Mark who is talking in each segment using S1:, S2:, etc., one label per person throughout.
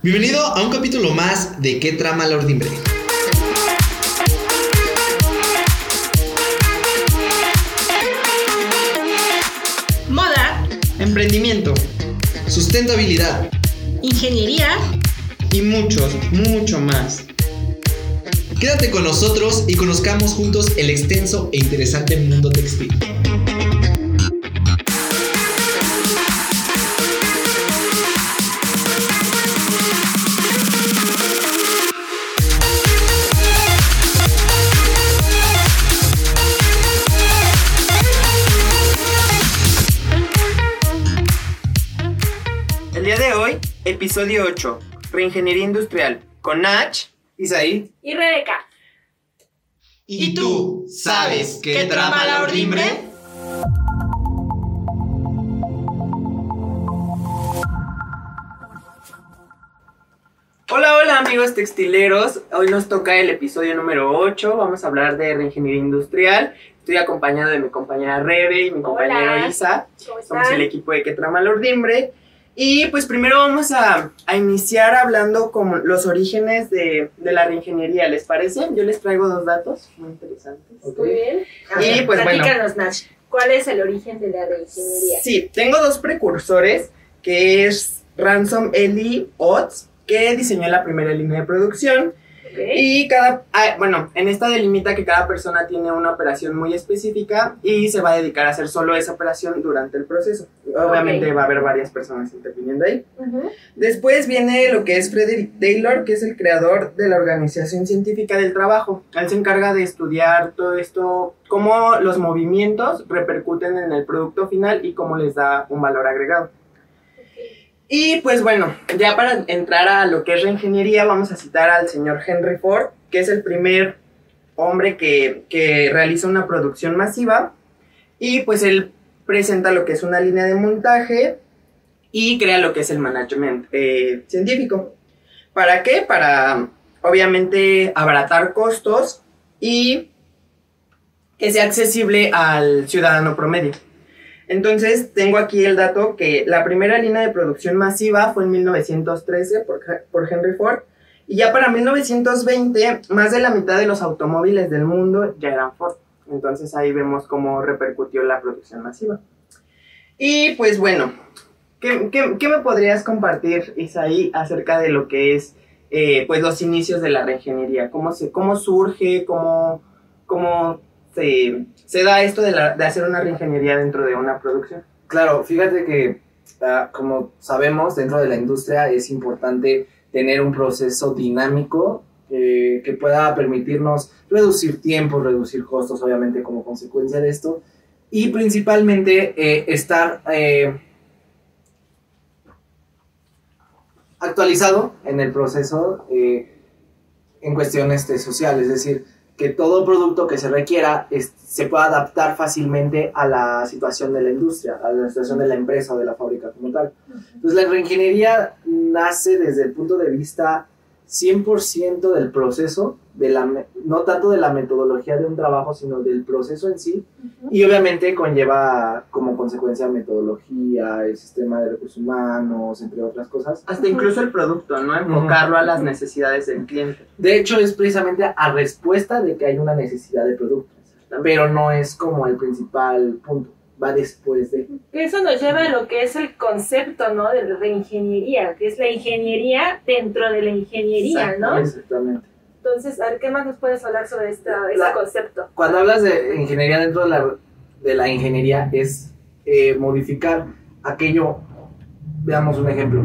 S1: Bienvenido a un capítulo más de ¿Qué trama la ordimbre?
S2: Moda,
S1: Emprendimiento, sustentabilidad
S2: ingeniería.
S1: y muchos, mucho más. Quédate con nosotros y conozcamos juntos el extenso e interesante mundo textil.
S3: El día de hoy, episodio 8, Reingeniería Industrial, con Nach.
S1: Isaí,
S2: Y Rebeca.
S1: ¿y tú sabes qué trama la ordimbre?
S3: Hola, hola amigos textileros, hoy nos toca el episodio número 8, vamos a hablar de Reingeniería Industrial. Estoy acompañado de mi compañera Rebe y mi compañero
S2: Hola.
S3: Isa.
S2: ¿Cómo
S3: Somos el equipo de Que Trama la Ordimbre. Y pues primero vamos a, a iniciar hablando como los orígenes de, de la reingeniería, ¿les parece? Yo les traigo dos datos muy interesantes.
S2: Muy bien.
S3: Y, pues, bueno.
S2: ¿Cuál es el origen de la reingeniería?
S3: Sí, tengo dos precursores, que es Ransom Eli Otts, que diseñó la primera línea de producción. Y cada, ah, bueno, en esta delimita que cada persona tiene una operación muy específica y se va a dedicar a hacer solo esa operación durante el proceso. Obviamente va a haber varias personas interviniendo ahí. Después viene lo que es Frederick Taylor, que es el creador de la Organización Científica del Trabajo. Él se encarga de estudiar todo esto, cómo los movimientos repercuten en el producto final y cómo les da un valor agregado. Y pues bueno, ya para entrar a lo que es reingeniería, vamos a citar al señor Henry Ford, que es el primer hombre que, que realiza una producción masiva. Y pues él presenta lo que es una línea de montaje y crea lo que es el management eh, científico. ¿Para qué? Para obviamente abaratar costos y que sea accesible al ciudadano promedio. Entonces, tengo aquí el dato que la primera línea de producción masiva fue en 1913 por, por Henry Ford y ya para 1920 más de la mitad de los automóviles del mundo ya eran Ford. Entonces ahí vemos cómo repercutió la producción masiva. Y pues bueno, ¿qué, me podrías compartir, Isaí, acerca de lo que es eh, pues los inicios de la reingeniería? ¿Cómo, se, cómo surge? ¿Cómo, cómo se, se da esto de, la- de hacer una reingeniería dentro de una producción?
S4: Claro, fíjate que ah, como sabemos, dentro de la industria es importante tener un proceso dinámico eh, que pueda permitirnos reducir tiempo, reducir costos, obviamente como consecuencia de esto, y principalmente eh, estar eh, actualizado en el proceso en cuestiones este, sociales, es decir, que todo producto que se requiera es- se pueda adaptar fácilmente a la situación de la industria, a la situación de la empresa o de la fábrica como tal. Entonces la reingeniería nace desde el punto de vista 100% del proceso, de la, me- no tanto de la metodología de un trabajo, sino del proceso en sí, y obviamente conlleva como consecuencia metodología, el sistema de recursos humanos, entre otras cosas.
S3: Hasta incluso el producto, ¿no? Enfocarlo a las necesidades del cliente.
S4: De hecho, es precisamente a respuesta de que hay una necesidad de producto, pero no es como el principal punto, va después de...
S2: Eso nos lleva a lo que es el concepto, ¿no? De reingeniería, que es la ingeniería dentro de la ingeniería, ¿no?
S4: Exactamente.
S2: Entonces, a ver, ¿qué más nos puedes hablar sobre esta, ese
S4: La-
S2: concepto?
S4: Cuando hablas de ingeniería dentro de la, de la ingeniería es eh, modificar aquello, veamos un ejemplo.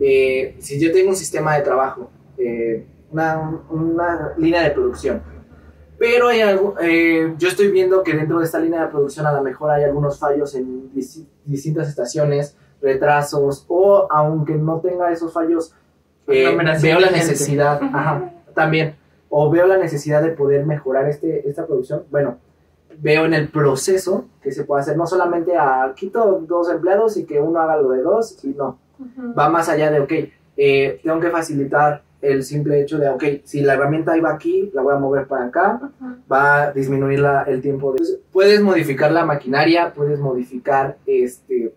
S4: Eh, si yo tengo un sistema de trabajo, eh, una, una línea de producción, pero hay algo, eh, yo estoy viendo que dentro de esta línea de producción a lo mejor hay algunos fallos en dis- distintas estaciones, retrasos, o aunque no tenga esos fallos, eh, veo la
S3: gente.
S4: necesidad, ajá, también, o veo la necesidad de poder mejorar este, esta producción, bueno, veo en el proceso que se puede hacer, no solamente a quito dos empleados y que uno haga lo de dos, y no, va más allá de, ok, eh, tengo que facilitar el simple hecho de, ok, si la herramienta iba aquí, la voy a mover para acá, va a disminuir la- el tiempo. De... Puedes modificar la maquinaria, puedes modificar este,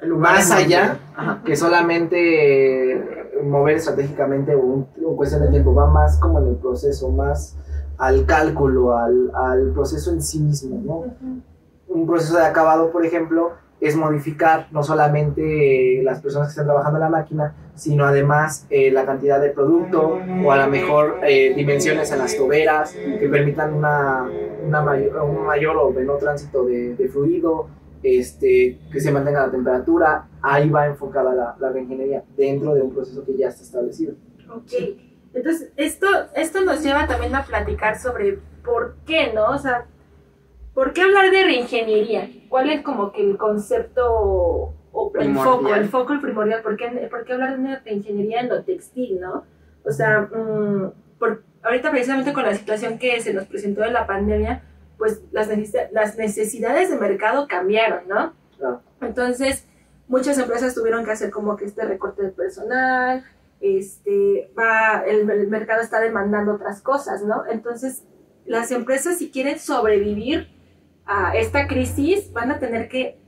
S3: El lugar
S4: más allá
S3: Ajá.
S4: que solamente eh, mover estratégicamente o un, cuestión de tiempo, va más como en el proceso, más al cálculo, al, al proceso en sí mismo, ¿no? Un proceso de acabado, por ejemplo, es modificar no solamente las personas que están trabajando en la máquina, sino además eh, la cantidad de producto o a lo mejor eh, dimensiones en las toberas que permitan una, una mayor, un mayor o menor tránsito de, de fluido, este, que se mantenga la temperatura. Ahí va enfocada la, la reingeniería dentro de un proceso que ya está establecido.
S2: Ok. Entonces, esto, esto nos lleva también a platicar sobre por qué, ¿no? O sea, ¿por qué hablar de reingeniería? ¿Cuál es como que el concepto o el foco, el foco, el primordial? ¿Por qué, por qué hablar de una reingeniería en lo textil, no? O sea, mm, por, ahorita precisamente con la situación que se nos presentó de la pandemia, pues las, necesi- las necesidades de mercado cambiaron, ¿no?
S4: Claro.
S2: Entonces, muchas empresas tuvieron que hacer como que este recorte de personal, este, va, el, el mercado está demandando otras cosas, ¿no? Entonces, las empresas si quieren sobrevivir a esta crisis van a tener que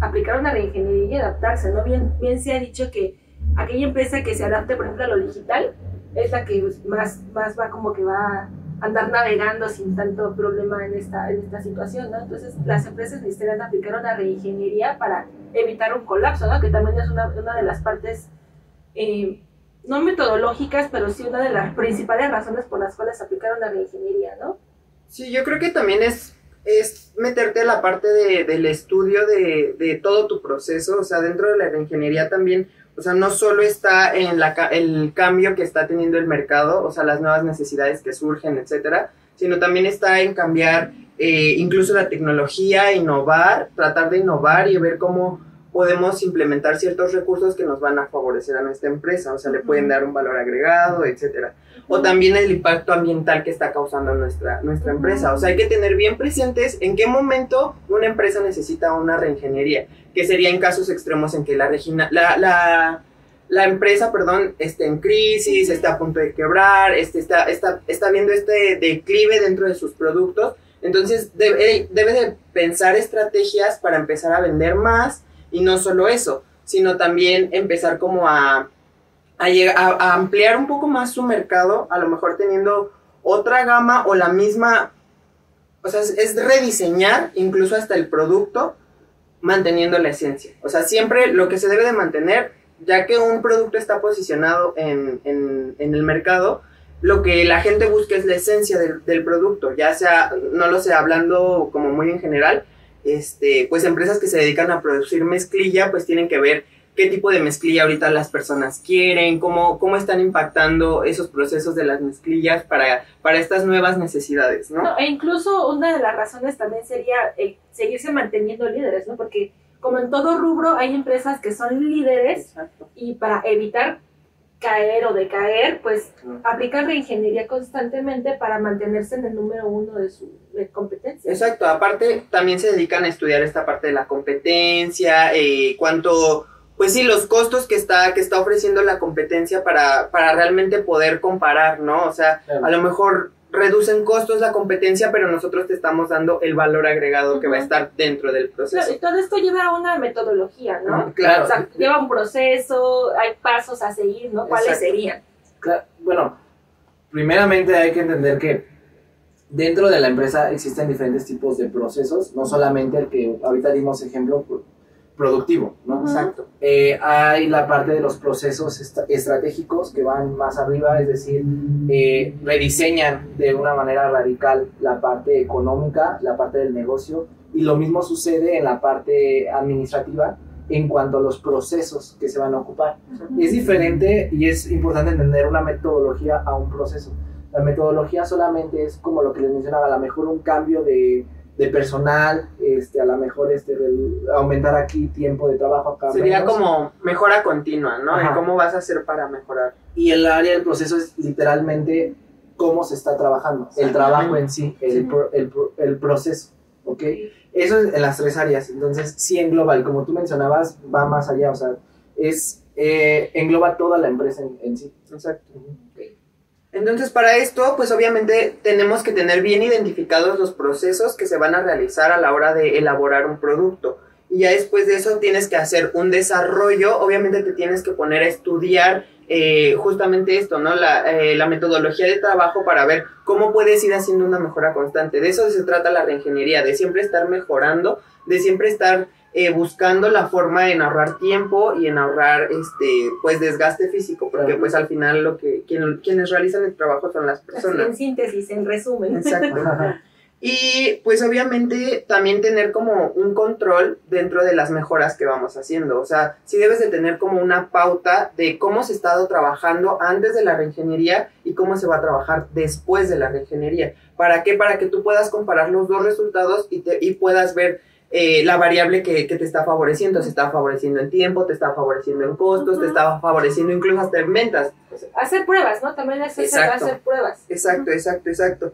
S2: aplicar una reingeniería y adaptarse, ¿no? Bien, bien se ha dicho que aquella empresa que se adapte, por ejemplo, a lo digital, es la que pues, más, más va como que va a andar navegando sin tanto problema en esta, en esta situación, ¿no? Entonces, las empresas necesitan aplicar una reingeniería para evitar un colapso, ¿no? Que también es una, una de las partes, eh, no metodológicas, pero sí una de las principales razones por las cuales aplicar una reingeniería, ¿no?
S3: Sí, yo creo que también es, es meterte a la parte de, del estudio de, de todo tu proceso, o sea, dentro de la ingeniería también, o sea, no solo está en la, el cambio que está teniendo el mercado, o sea, las nuevas necesidades que surgen, etcétera, sino también está en cambiar eh, incluso la tecnología, innovar, tratar de innovar y ver cómo podemos implementar ciertos recursos que nos van a favorecer a nuestra empresa, o sea, le pueden dar un valor agregado, etcétera o también el impacto ambiental que está causando nuestra, nuestra empresa. O sea, hay que tener bien presentes en qué momento una empresa necesita una reingeniería, que sería en casos extremos en que la, regina- la, la, la empresa perdón, esté en crisis, está a punto de quebrar, este, está, está, está viendo este declive dentro de sus productos. Entonces debe, debe de pensar estrategias para empezar a vender más y no solo eso, sino también empezar como a a, a- ampliar un poco más su mercado, a lo mejor teniendo otra gama o la misma, o sea, es, es rediseñar incluso hasta el producto manteniendo la esencia. O sea, siempre lo que se debe de mantener, ya que un producto está posicionado en, en- en el mercado, lo que la gente busca es la esencia del, del producto, ya sea, no lo sé, hablando como muy en general, este, pues empresas que se dedican a producir mezclilla, pues tienen que ver qué tipo de mezclilla ahorita las personas quieren, cómo, cómo están impactando esos procesos de las mezclillas para, para estas nuevas necesidades, ¿no?
S2: No, e incluso una de las razones también sería el seguirse manteniendo líderes, ¿no? Porque como en todo rubro hay empresas que son líderes
S3: Exacto.
S2: y para evitar caer o decaer, pues aplican reingeniería constantemente para mantenerse en el número uno de su de competencia.
S3: Exacto, aparte también se dedican a estudiar esta parte de la competencia, eh, cuánto, pues sí, los costos que está, que está ofreciendo la competencia para, para realmente poder comparar, ¿no? O sea,
S4: Claro.
S3: a lo mejor reducen costos la competencia, pero nosotros te estamos dando el valor agregado que va a estar dentro del
S2: Claro,
S3: proceso.
S2: y todo esto lleva a una metodología, ¿no?
S3: Claro.
S2: O sea, lleva un proceso, hay pasos a seguir, ¿no? ¿Cuáles
S3: Exacto.
S2: serían?
S4: Cla- Bueno, primeramente hay que entender que dentro de la empresa existen diferentes tipos de procesos, no solamente el que ahorita dimos ejemplo productivo, ¿no?
S3: Exacto.
S4: Eh, hay la parte de los procesos est- estratégicos que van más arriba, es decir, eh, rediseñan de una manera radical la parte económica, la parte del negocio, y lo mismo sucede en la parte administrativa en cuanto a los procesos que se van a ocupar. Es diferente y es importante entender una metodología a un proceso. La metodología solamente es como lo que les mencionaba, a lo mejor un cambio de, de personal, este, a lo mejor este, aumentar aquí tiempo de trabajo acá.
S3: Sería
S4: menos.
S3: como mejora continua, ¿no?
S4: Ajá.
S3: Cómo vas a hacer para mejorar.
S4: Y el área del proceso es literalmente cómo se está trabajando, el trabajo en sí, el, pro- el, pro- el proceso, ¿ok? Eso es en las tres áreas, entonces sí engloba, y como tú mencionabas, va más allá, o sea, es, eh, engloba toda la empresa en, en sí.
S3: Exacto. Entonces, para esto, pues obviamente tenemos que tener bien identificados los procesos que se van a realizar a la hora de elaborar un producto. y ya después de eso tienes que hacer un desarrollo, obviamente te tienes que poner a estudiar eh, justamente esto, ¿no? La, eh, la, metodología de trabajo para ver cómo puedes ir haciendo una mejora constante. De eso se trata la reingeniería, de siempre estar mejorando, de siempre estar eh, buscando la forma en ahorrar tiempo y en ahorrar este pues desgaste físico porque pues al final lo que quienes realizan el trabajo son las personas
S2: en síntesis en resumen
S3: exacto y pues obviamente también tener como un control dentro de las mejoras que vamos haciendo. O sea, sí debes de tener como una pauta de cómo se ha estado trabajando antes de la reingeniería y cómo se va a trabajar después de la reingeniería. ¿Para qué? Para que tú puedas comparar los dos resultados y, te, y puedas ver eh, la variable que, que, te está favoreciendo. Se está favoreciendo en tiempo, te está favoreciendo en costos, te está favoreciendo incluso hasta en ventas.
S2: Hacer pruebas, ¿no? También es hacer pruebas.
S3: Exacto, exacto, exacto.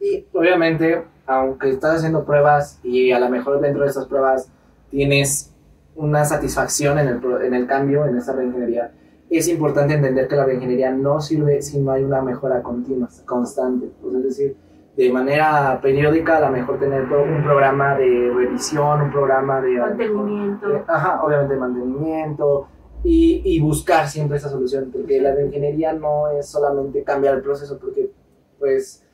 S4: Y obviamente, aunque estás haciendo pruebas y a lo mejor dentro de esas pruebas tienes una satisfacción en el, en el cambio, en esa reingeniería, es importante entender que la reingeniería no sirve si no hay una mejora continua, constante. Pues es decir, de manera periódica, a lo mejor tener un programa de revisión, un programa de...
S2: Mantenimiento.
S4: ajá, obviamente mantenimiento. Y, y, buscar siempre esa solución, porque la reingeniería no es solamente cambiar el proceso, porque pues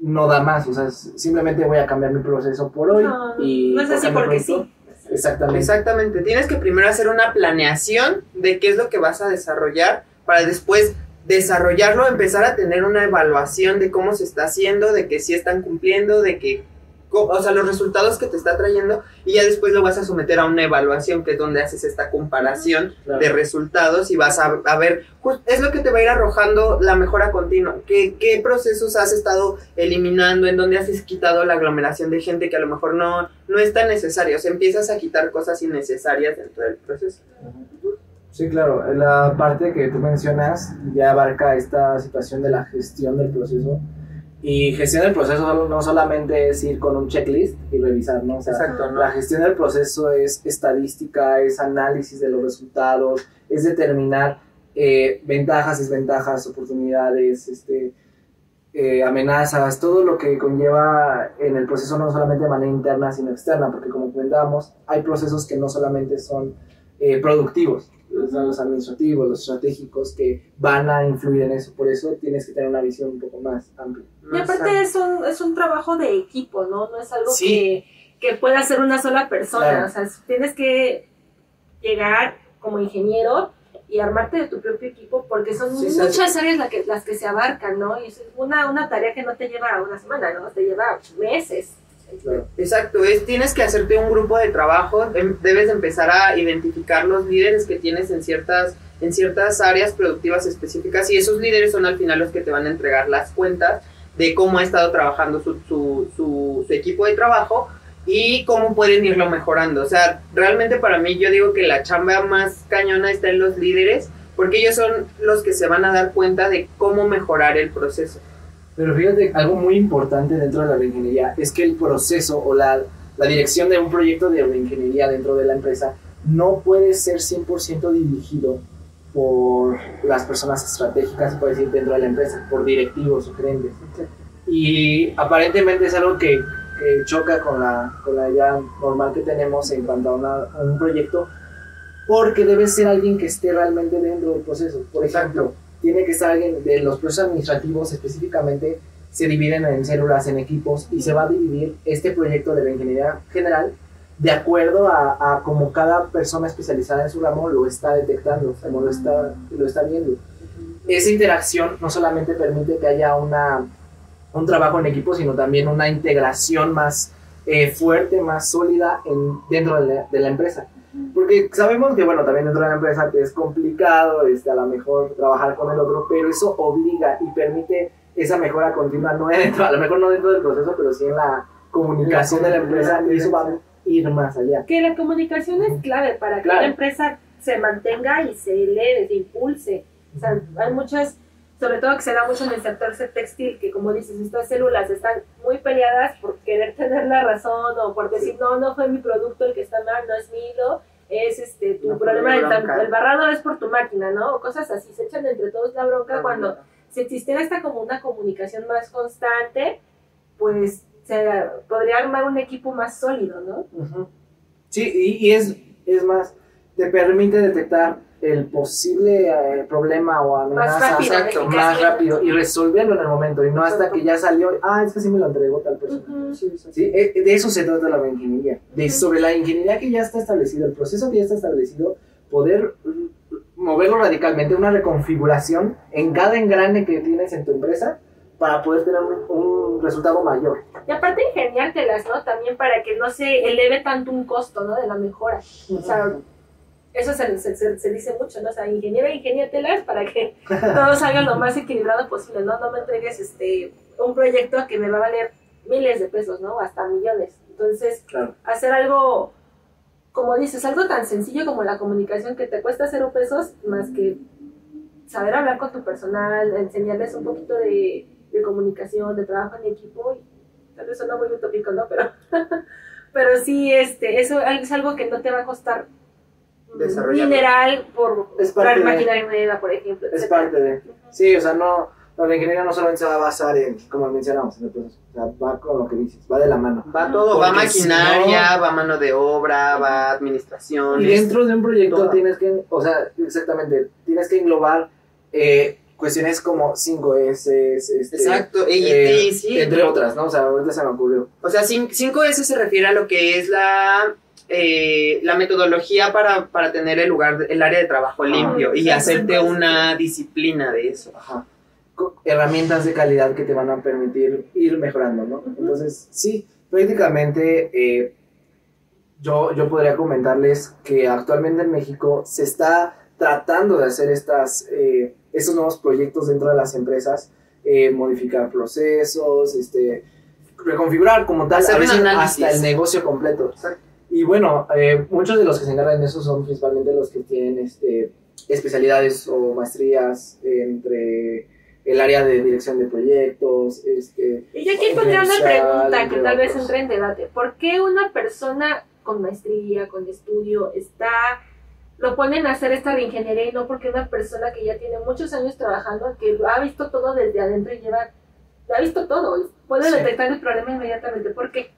S4: no da más, o sea, simplemente voy a cambiar mi proceso por hoy y...
S2: No es así porque sí.
S4: Exactamente.
S3: Exactamente, tienes que primero hacer una planeación de qué es lo que vas a desarrollar para después desarrollarlo, empezar a tener una evaluación de cómo se está haciendo, de que sí están cumpliendo, de que o sea, los resultados que te está trayendo y ya después lo vas a someter a una evaluación que es donde haces esta comparación de resultados y vas a, a, ver, pues es lo que te va a ir arrojando la mejora continua, ¿Qué, qué procesos has estado eliminando, en dónde has quitado la aglomeración de gente que a lo mejor no, no es tan necesaria, o sea, empiezas a quitar cosas innecesarias dentro del proceso.
S4: Sí, claro, la parte que tú mencionas ya abarca esta situación de la gestión del proceso. Y gestión del proceso no solamente es ir con un checklist y revisar, ¿no? O sea,
S3: Exacto,
S4: La gestión del proceso es estadística, es análisis de los resultados, es determinar eh, ventajas, desventajas, oportunidades, este, eh, amenazas, todo lo que conlleva en el proceso no solamente de manera interna, sino externa, porque como comentábamos, hay procesos que no solamente son eh, productivos, los administrativos, los estratégicos que van a influir en eso. Por eso tienes que tener una visión un poco más amplia.
S2: Y aparte es un, es un trabajo de equipo, ¿no? No es algo que, que pueda hacer una sola persona. O sea, tienes que llegar como ingeniero y armarte de tu propio equipo porque son muchas áreas las que, las que se abarcan, ¿no? Y es una, una tarea que no te lleva una semana, ¿no? Te lleva meses.
S3: Exacto, es, tienes que hacerte un grupo de trabajo, em, debes empezar a identificar los líderes que tienes en ciertas, en ciertas áreas productivas específicas y esos líderes son al final los que te van a entregar las cuentas de cómo ha estado trabajando su, su, su, su equipo de trabajo y cómo pueden irlo mejorando. O sea, realmente para mí yo digo que la chamba más cañona está en los líderes porque ellos son los que se van a dar cuenta de cómo mejorar el proceso.
S4: Pero fíjate, algo muy importante dentro de la reingeniería es que el proceso o la, la dirección de un proyecto de reingeniería dentro de la empresa no puede ser 100% dirigido por las personas estratégicas, puede decir, dentro de la empresa, por directivos o gerentes. Y aparentemente es algo que, que choca con la, con la idea normal que tenemos en cuanto a, una, a un proyecto, porque debe ser alguien que esté realmente dentro del proceso. Por ejemplo, tiene que estar alguien de los procesos administrativos específicamente se dividen en células, en equipos y se va a dividir este proyecto de la ingeniería general de acuerdo a, a como cada persona especializada en su ramo lo está detectando, como lo está, lo está viendo. Esa interacción no solamente permite que haya una, un trabajo en equipo, sino también una integración más eh, fuerte, más sólida en, dentro de la, de la empresa. Porque sabemos que, bueno, también dentro de la empresa que es complicado, este, a lo mejor trabajar con el otro, pero eso obliga y permite esa mejora continua, no dentro, a lo mejor no dentro del proceso, pero sí en la comunicación de la empresa y eso va a ir más allá.
S2: Que la comunicación es clave para que la empresa se mantenga y se eleve, se impulse. O sea, hay muchas, sobre todo que se da mucho en el sector textil, que como dices, estas células están muy peleadas por querer tener la razón o por decir, no, no fue mi producto el que está mal, no es mi hilo, es este, tu problema, el, barrado es por tu máquina, ¿no? O cosas así, se echan entre todos la bronca cuando si existiera esta como una comunicación más constante, pues se podría armar un equipo más sólido, ¿no?
S4: Sí, y, y es, es más, te permite detectar el posible eh, problema o amenaza
S2: rápido,
S4: exacto, más rápido y resolverlo en el momento y no hasta que ya salió, ah, es que sí me lo entregó tal persona.
S2: Ujú.
S4: Sí, eh, de eso se trata la ingeniería. De sobre la ingeniería que ya está establecido, el proceso que ya está establecido, poder mm, moverlo radicalmente, una reconfiguración en cada engrane que tienes en tu empresa para poder tener un, un resultado mayor.
S2: Y aparte ingeniártelas, ¿no? También para que no se eleve tanto un costo, ¿no? De la mejora. O sea, eso se, se, se- dice mucho, ¿no? O sea, ingeniero, ingeniártelas para que todo salga lo más equilibrado posible, ¿no? No me entregues este, un proyecto que me va a valer miles de pesos, ¿no? Hasta millones. Entonces,
S4: Claro.
S2: hacer algo, como dices, algo tan sencillo como la comunicación que te cuesta cero pesos, más que saber hablar con tu personal, enseñarles un poquito de, de comunicación, de trabajo en equipo, y tal vez suena muy utópico, ¿no? Pero, pero sí, este, eso es algo que no te va a costar
S3: Desarrollarlo.
S2: mineral por
S4: Es parte
S2: maquinaria nueva, por ejemplo.
S4: Es
S2: etcétera.
S4: parte de... Sí, o sea, no, no, la ingeniería no solamente se va a basar en, como mencionamos, en el proceso, o sea, va con lo que dices, va de la mano.
S3: Va todo, va
S4: Porque si
S3: maquinaria, va mano de obra, va administración.
S4: Y dentro de un proyecto
S3: todo.
S4: tienes que, o sea, exactamente, tienes que englobar eh, cuestiones como 5S, este,
S3: Exacto, y,
S4: eh,
S3: y sí,
S4: entre otras, ¿no? O sea, ahorita se me ocurrió.
S3: O sea, 5S se refiere a lo que es la, eh, la metodología para, para tener el lugar, el área de trabajo
S4: Ah,
S3: limpio y hacerte una disciplina de eso.
S4: Ajá. Herramientas de calidad que te van a permitir ir mejorando, ¿no? Entonces, sí, prácticamente eh, yo, yo podría comentarles que actualmente en México se está tratando de hacer estas, eh, estos nuevos proyectos dentro de las empresas, eh, modificar procesos, este, reconfigurar como tal, a veces hasta el negocio completo.
S3: Exacto.
S4: Y bueno, eh, muchos de los que se encargan de eso son principalmente los que tienen este, especialidades o maestrías entre el área de dirección de proyectos, este,
S2: Y yo aquí pondría una pregunta que tal vez entre en debate. ¿Por qué una persona con maestría, con estudio, está lo ponen a hacer esta reingeniería y no porque una persona que ya tiene muchos años trabajando, que ha visto todo desde adentro y lleva, ha visto todo, puede
S4: Sí.
S2: detectar el problema inmediatamente? ¿Por qué?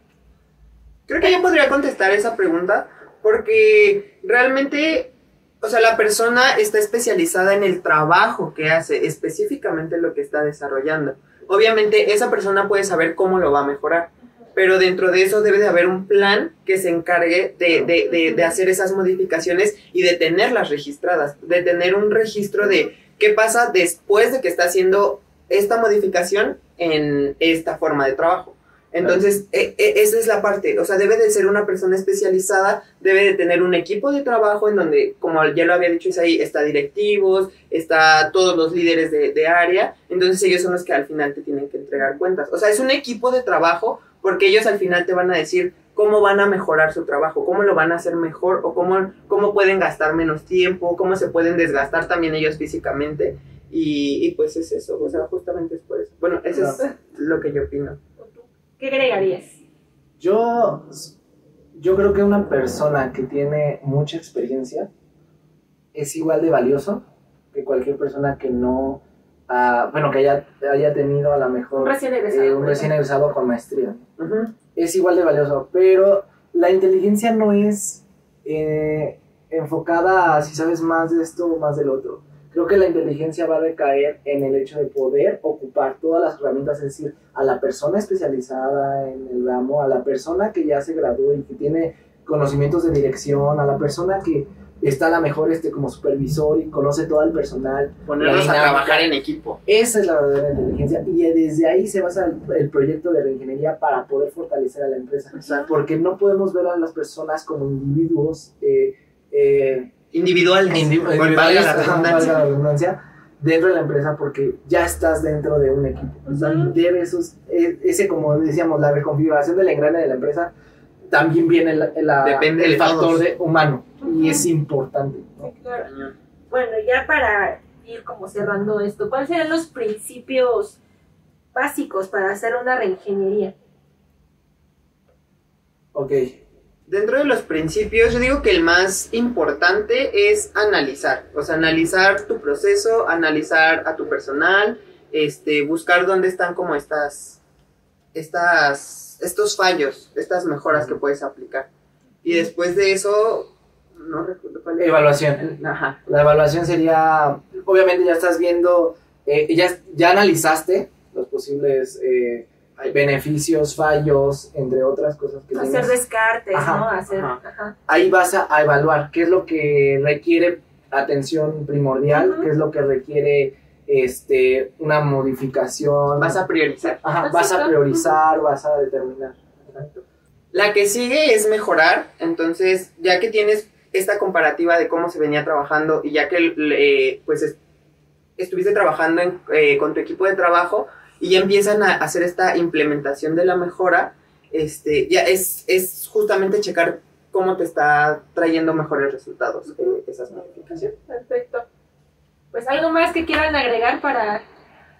S3: Creo que yo podría contestar esa pregunta porque realmente, o sea, la persona está especializada en el trabajo que hace, específicamente lo que está desarrollando. Obviamente esa persona puede saber cómo lo va a mejorar, pero dentro de eso debe de haber un plan que se encargue de, de, de, de hacer esas modificaciones y de tenerlas registradas, de tener un registro de qué pasa después de que está haciendo esta modificación en esta forma de trabajo. Entonces, e- e- esa es la parte, o sea, debe de ser una persona especializada, debe de tener un equipo de trabajo en donde, como ya lo había dicho Isaí, está directivos, está todos los líderes de, de área, entonces ellos son los que al final te tienen que entregar cuentas. O sea, es un equipo de trabajo porque ellos al final te van a decir cómo van a mejorar su trabajo, cómo lo van a hacer mejor o cómo, cómo pueden gastar menos tiempo, cómo se pueden desgastar también ellos físicamente. Y, y pues es eso, o sea, justamente es por eso. Bueno, eso es lo que yo opino.
S2: ¿Qué agregarías?
S4: Yo, yo creo que una persona que tiene mucha experiencia es igual de valioso que cualquier persona que no, ah, bueno, que haya, haya tenido a lo mejor
S2: Un recién egresado.
S4: eh, un recién egresado con maestría. Es igual de valioso, pero la inteligencia no es eh, enfocada a si sabes más de esto o más del otro. Creo que la inteligencia va a recaer en el hecho de poder ocupar todas las herramientas, es decir, a la persona especializada en el ramo, a la persona que ya se graduó y que tiene conocimientos de dirección, a la persona que está a la mejor este, como supervisor y conoce todo el personal.
S3: Ponerlos
S4: La
S3: a trabajar en equipo.
S4: Esa es la verdadera inteligencia y desde ahí se basa el, el proyecto de reingeniería para poder fortalecer a la empresa. Porque no podemos ver a las personas como individuos eh, eh,
S3: Individuales. Valga la redundancia.
S4: valga la redundancia, dentro de la empresa porque ya estás dentro de un equipo. O sea, debes, us- e- ese como decíamos, la reconfiguración del engrane de la empresa, también viene la- la-
S3: Depende
S4: el
S3: de
S4: factor de humano y es importante. ¿no?
S2: Claro. Bueno, ya para ir como cerrando esto, ¿cuáles serían los principios básicos para hacer una reingeniería?
S4: Ok,
S3: Dentro de los principios, yo digo que el más importante es analizar. O sea, analizar tu proceso, analizar a tu personal, este, buscar dónde están como estas, estas, estos fallos, estas mejoras que puedes aplicar. Y después de eso, no recuerdo cuál era.
S4: Evaluación.
S3: Ajá.
S4: La evaluación sería, obviamente ya estás viendo, eh, ya, ya analizaste los posibles eh, beneficios, fallos, entre otras cosas que
S2: Hacer
S4: tienes.
S2: descartes,
S4: Ajá,
S2: ¿no? Hacer,
S3: ajá.
S2: ajá.
S4: Ahí vas a, a evaluar qué es lo que requiere atención primordial, qué es lo que requiere este, una modificación.
S3: Vas a priorizar.
S4: Ajá, vas a priorizar, vas a determinar.
S3: La que sigue es mejorar, entonces ya que tienes esta comparativa de cómo se venía trabajando y ya que eh, pues es- estuviste trabajando en- eh, con tu equipo de trabajo y ya empiezan a hacer esta implementación de la mejora, este, ya es, es justamente checar cómo te está trayendo mejores resultados eh, esas modificaciones.
S2: Perfecto. Pues algo más que quieran agregar para,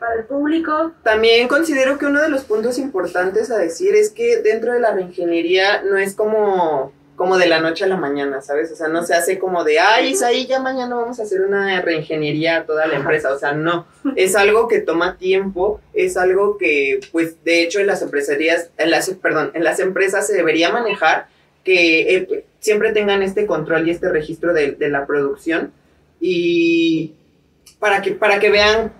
S2: para el público.
S3: También considero que uno de los puntos importantes a decir es que dentro de la reingeniería no es como, como de la noche a la mañana, ¿sabes? O sea, no se hace como de, ay, ahí ya mañana vamos a hacer una reingeniería a toda la empresa. O sea, no. Es algo que toma tiempo, es algo que, pues, de hecho, en las empresarías, en las, perdón, en las empresas se debería manejar que eh, siempre tengan este control y este registro de, de la producción y para que, para que vean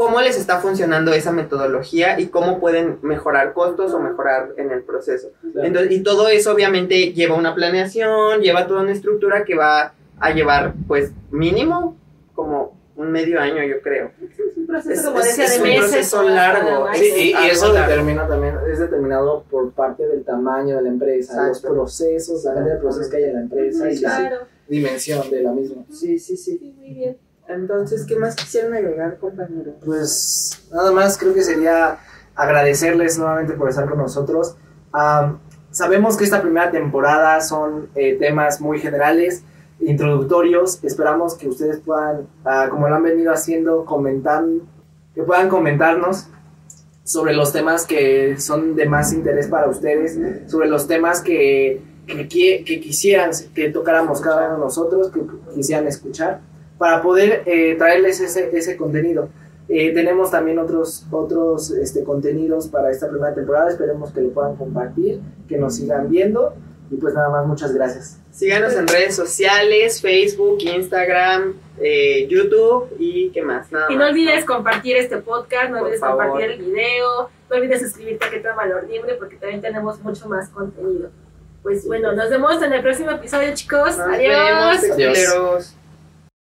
S3: cómo les está funcionando esa metodología y cómo pueden mejorar costos o mejorar en el proceso. Entonces, y todo eso obviamente lleva una planeación, lleva toda una estructura que va a llevar pues mínimo como un medio año yo creo.
S2: Es un proceso,
S3: Es-
S2: como
S3: es-
S2: decía,
S3: es
S2: de
S3: un
S2: meses.
S3: proceso
S2: o hasta
S3: largo.
S4: Sí, y, eso
S3: largo.
S4: determina también, es determinado por parte del tamaño de la empresa, los procesos, la cantidad de procesos que hay en la empresa y la dimensión de la misma.
S3: Sí, sí, sí.
S2: Sí, muy bien.
S3: Entonces, ¿qué más quisieran agregar, compañero?
S4: Pues nada más creo que sería agradecerles nuevamente por estar con nosotros. Am, sabemos que esta primera temporada son eh, temas muy generales, introductorios. Esperamos que ustedes puedan, ah, como lo han venido haciendo, comentar, que puedan comentarnos sobre los temas que son de más interés para ustedes, sobre los temas que, que, que quisieran que tocáramos cada uno de nosotros, que quisieran escuchar, para poder eh, traerles ese, ese contenido. Eh, tenemos también otros, otros este, contenidos para esta primera temporada, esperemos que lo puedan compartir, que nos sigan viendo y pues nada más, muchas gracias.
S3: Síganos en redes sociales, Facebook, Instagram, eh, YouTube y qué más. Nada
S2: Y no
S3: más,
S2: olvides compartir este podcast, no
S3: Por
S2: olvides
S3: favor.
S2: compartir el video, no olvides suscribirte a Que Toma Valor Libre porque también tenemos mucho más contenido. Pues bueno, nos vemos en el próximo episodio, chicos.
S3: Nos
S2: Adiós.
S3: vemos, textileros.